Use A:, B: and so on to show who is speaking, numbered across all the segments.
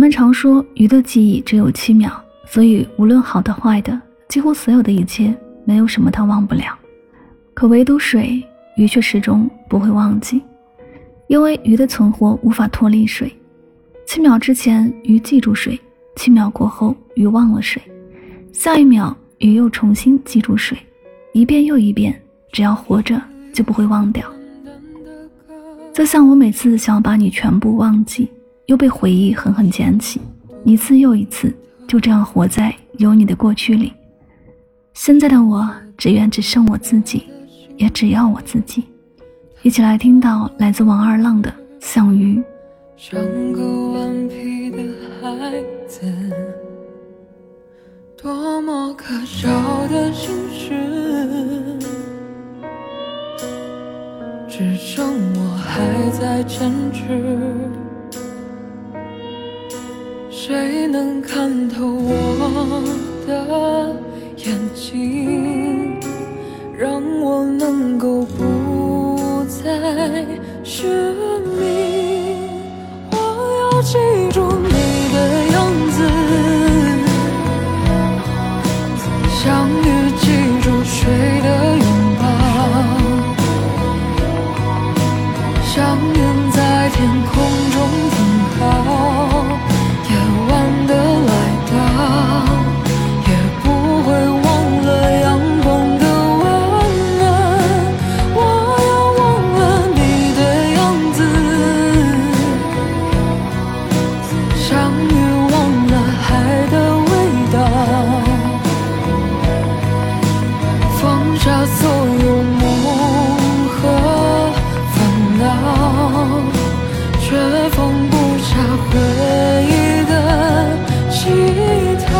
A: 们常说鱼的记忆只有七秒，所以无论好的坏的，几乎所有的一切，没有什么它忘不了。可唯独水，鱼却始终不会忘记，因为鱼的存活无法脱离水。七秒之前，鱼记住水；七秒过后，鱼忘了水。下一秒，鱼又重新记住水，一遍又一遍。只要活着，就不会忘掉。就像我每次想要把你全部忘记，又被回忆狠狠捡起，一次又一次，就这样活在有你的过去里。现在的我，只愿只剩我自己，也只要我自己。一起来听到来自王二浪的《项羽》。
B: 像个顽皮的孩子，多么可笑的心事，只剩我还在坚持。谁能看透我的眼睛，却放不下回忆的乞讨。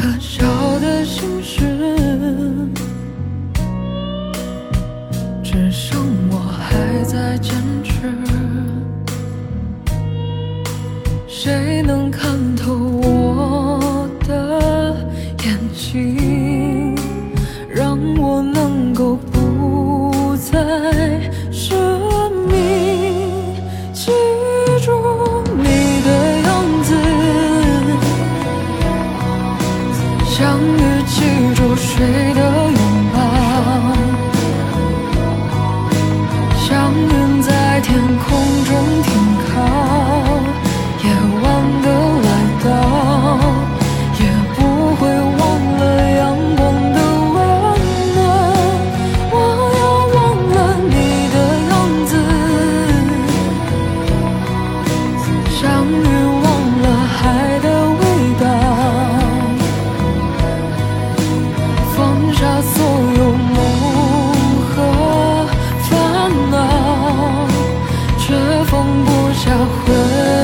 B: 可笑的心事，只剩我还在坚持。谁能看透我的眼睛，让我能够不再销魂